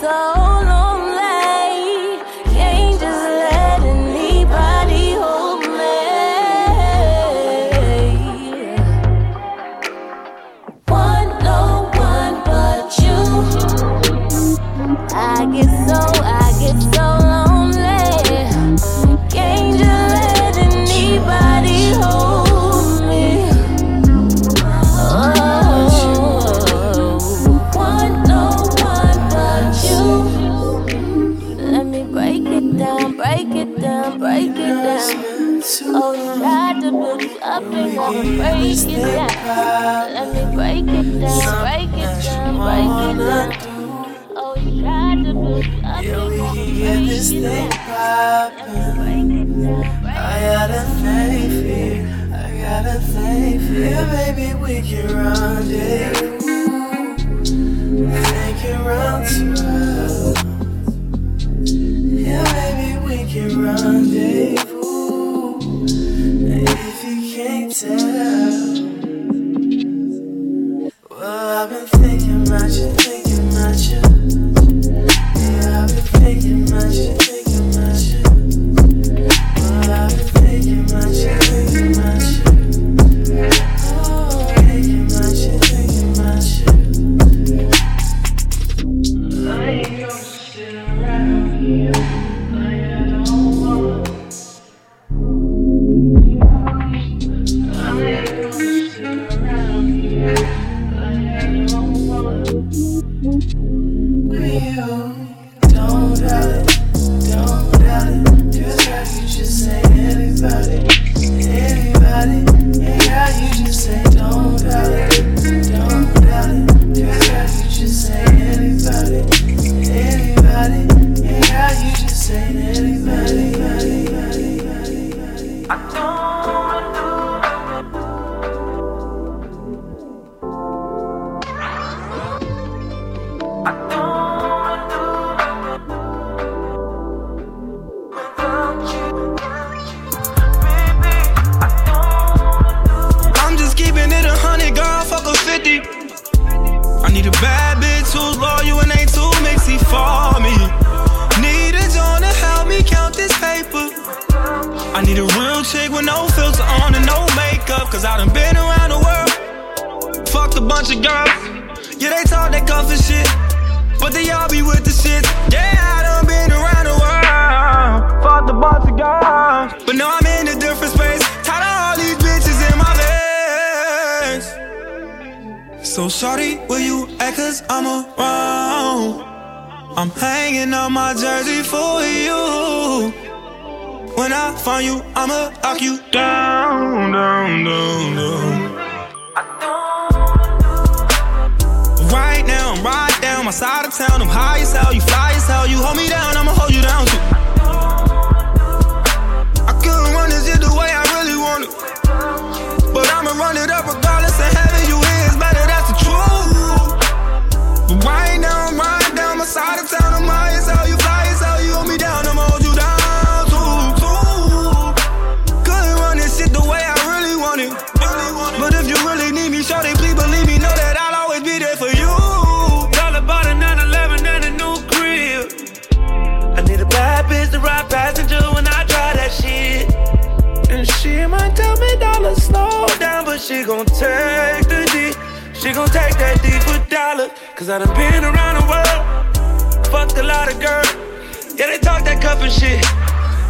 so Break it down. Let me break it down, break it down, break it down. Oh, you tried to it it down. Let me break it down, break I got a faith here, I got a faith here, baby, we can rendezvous. Make it round twelve. Yeah, baby, we can run rendezvous. Tell, well, I've been Cause I done been around the world. Fucked a bunch of girls. Yeah, they talk that comfort shit. But they all be with the shit. Yeah, I done been around the world. Fucked a bunch of girls. But now I'm in a different space. Tired of all these bitches in my face. So shorty, will you act cause I'm around? I'm hanging on my jersey for you. When I find you, I'ma lock you down, down, down, down. Right now, I'm right down my side of town. I'm high as hell, you fly as hell. You hold me down, I'ma hold you down too. Gon' take the D. She gon' take that D for dollar. Cause I done been around the world. Fucked a lot of girls. Yeah, they talk that cuff and shit.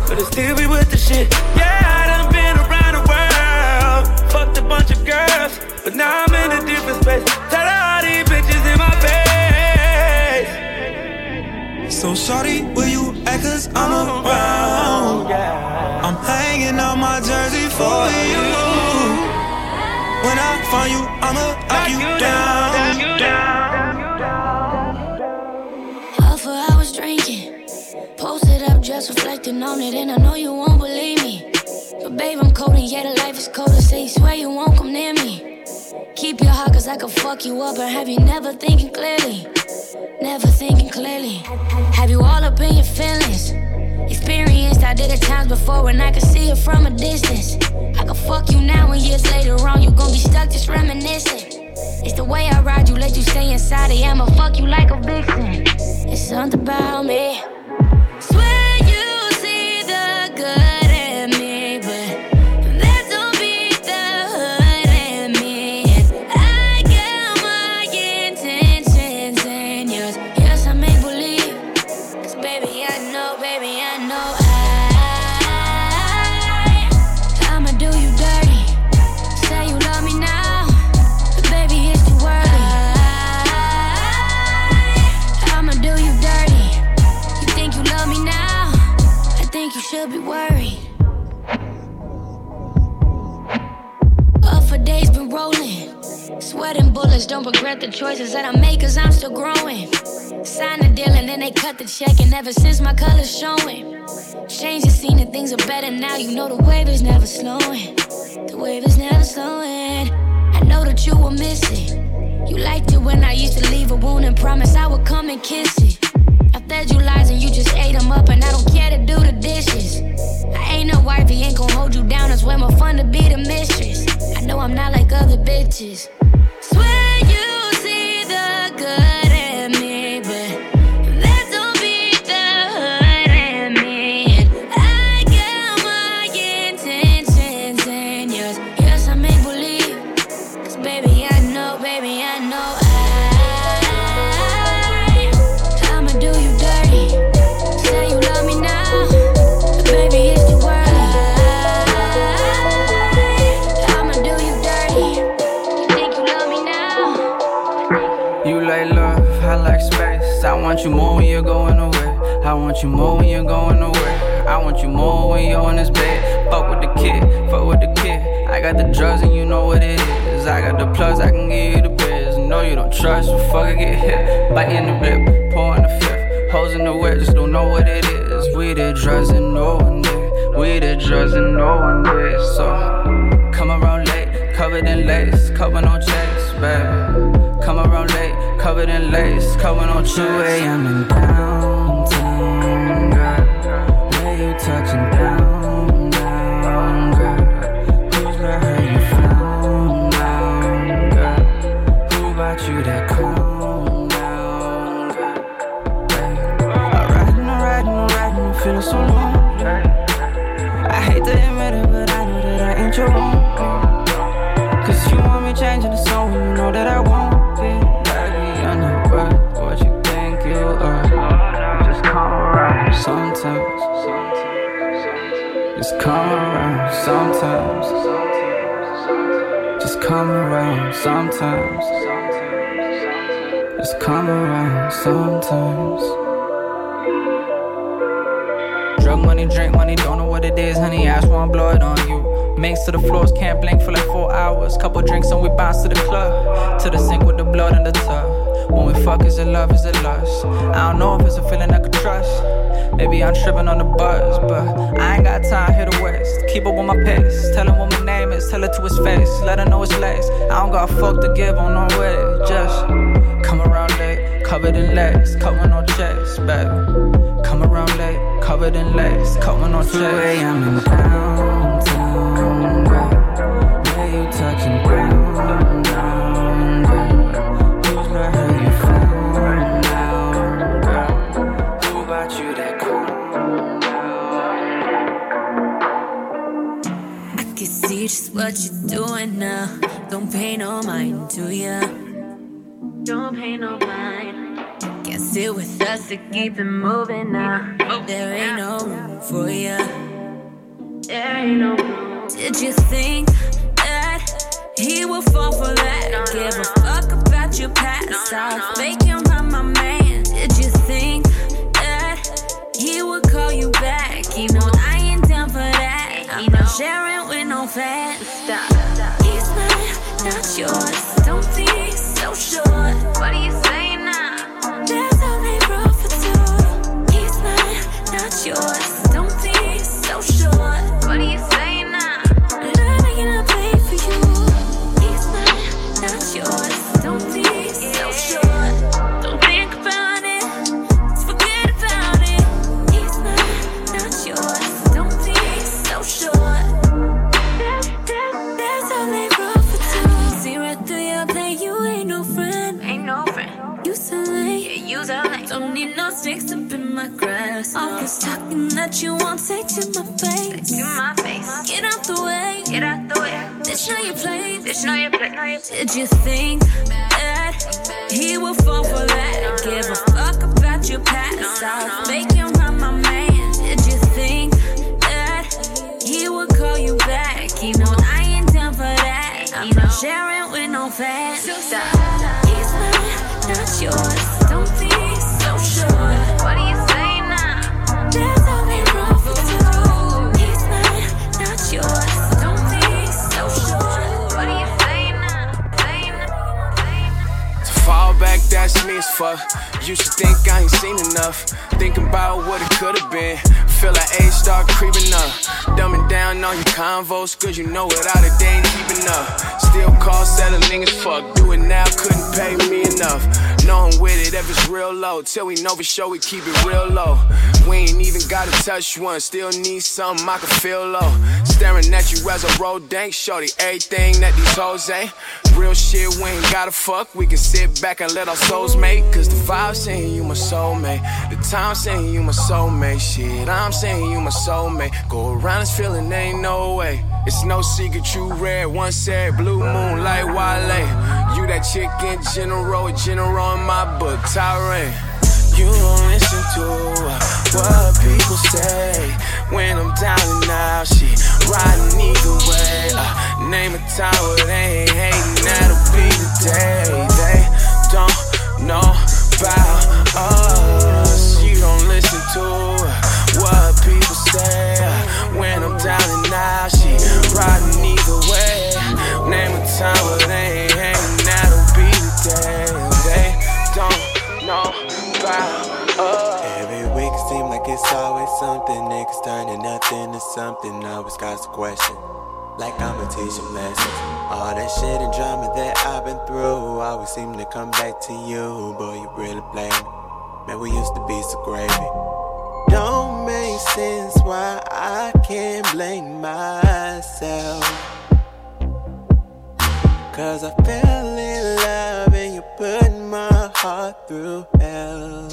But it still be with the shit. Yeah, I done been around the world. Fucked a bunch of girls. But now I'm in a different space. Tell all these bitches in my face. So shorty, will you act cause I'm around? Oh, I'm hanging out my jersey for you. When I find you, I'ma knock you down. Half an hours drinking, posted up, just reflecting on it, and I know you won't believe me. But babe, I'm cold and yeah, the life is colder. Say you swear you won't come near me. Keep your heart, cause I can fuck you up, and have you never thinking clearly? Never thinking clearly. Have you all up in your feelings? Experienced, I did it times before when I could see it from a distance. I can fuck you now and years later on, you gon' be stuck just reminiscing. It's the way I ride you, let you stay inside it. I'ma fuck you like a vixen. It's something about me. Don't regret the choices that I make, cause I'm still growing. Sign the deal and then they cut the check, and ever since my color's showing. Change the scene and things are better now. You know the wave is never slowing. The wave is never slowing. I know that you were missing. You liked it when I used to leave a wound and promise I would come and kiss it. Fed you lies and you just ate them up, and I don't care to do the dishes. I ain't no wifey, ain't gon' hold you down. It's way more fun to be the mistress. I know I'm not like other bitches. Got the drugs and you know what it is. I got the plus, I can give you the biz. No, you don't trust, so fuck it, get hit. Bite in the rib, pour in the fifth. Hoes in the wet, just don't know what it is. We the drugs and no one did. We the drugs and no one did. So come around late, covered in lace, covered on chase, baby. Come around late, covered in lace, covered on 2 a.m. in downtown, girl. Where you touching down, sometimes. Just come around sometimes. Drug money, drink money, don't know what it is, honey. Ash wanna blow it on you. Makes to the floors, can't blink for like four hours. Couple drinks and we bounce to the club. To the sink with the blood in the tub. When we fuck, is it love, is it lust? I don't know if it's a feeling I could trust. Maybe I'm tripping on the buzz, but I ain't got time here to waste. Keep up with my pace. Tell him what my name is, tell it to his face. Let her know it's lace. I don't got a fuck to give on no way. Just come around late, covered in lace, cutting on chase, baby. Come around late, covered in lace, cutting on chase. 2 a.m. in downtown, where you touching ground? what you doing now. Don't pay no mind to ya. Don't pay no mind. Can't sit with us to keep it moving now. There ain't no room for ya. There ain't no room. Did you think that he would fall for that? Don't give a fuck about your past. I'll making him my man. Did you think that he would call you back? You know I Stop. You know? Sharing with no fans. Stop. He's mine, not yours. Don't be so sure. What do you say? Don't need no sticks up in my grass. Uh. All this talking that you won't say to my face. To my face. Get out the way. Get out the way. Bitch, know your place. Bitch, know your place. Did you think that he would fall for that? Give a fuck about your past. I'll make him my man. Did you think that he would call you back? He know I ain't down for that. I'm not sharing with no fans. You fall back, that's me as fuck. You should think I ain't seen enough. Thinking about what it could've been. Feel like age start creeping up. Dumbing down on your convos, cause you know without it, they ain't keeping up. Still call settling as fuck. Do it now, couldn't pay me enough. Know I'm with it if it's real low. Till we know for sure, we keep it real low. We ain't even gotta touch one. Still need something I can feel low. Staring at you as a road dank, shorty. Everything that these hoes ain't. Real shit, we ain't gotta fuck. We can sit back and let our souls make. Cause the vibe saying you my soulmate. The time saying you my soulmate. Shit, I'm saying you my soulmate. Go around this feeling, ain't no way. It's no secret you red. One said blue moon like Wale. You that chick in general, general in my book, Tyrant. You don't listen to what people say when I'm down and out. She riding either way. Uh, name a where they ain't hating. That'll be the day they don't know about us. You don't listen to what people say uh, when I'm down and out. She riding either way. Name a time where they ain't hating. That'll be the day they don't know about. Every week it seem like it's always something. Niggas turning nothing to something. Always got some question. Like I'ma teach them lessons. All that shit and drama that I've been through always seem to come back to you. Boy, you really blame me. Man, we used to be so gravy. Sense why I can't blame myself. Cause I fell in love and you put my heart through hell.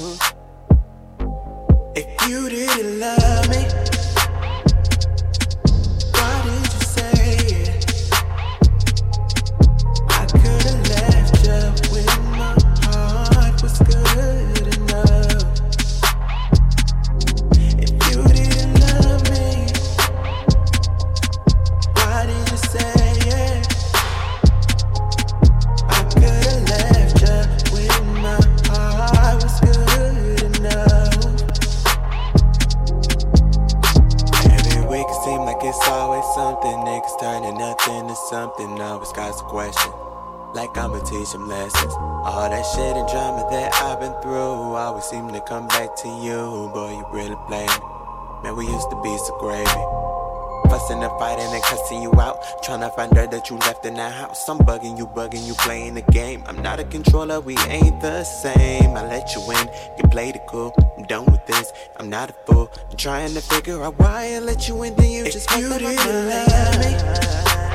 If you didn't love me, Always got question. Like I'ma teach them lessons. All that shit and drama that I've been through always seem to come back to you. Boy, you really blame me. Man, we used to be so gravy. Fussing and fighting and cussing you out. Tryna find out that you left in the house. I'm bugging you, bugging you, playing the game. I'm not a controller, we ain't the same. I let you in, you played it cool. I'm done with this, I'm not a fool. I'm trying to figure out why I let you in, then you just you didn't me.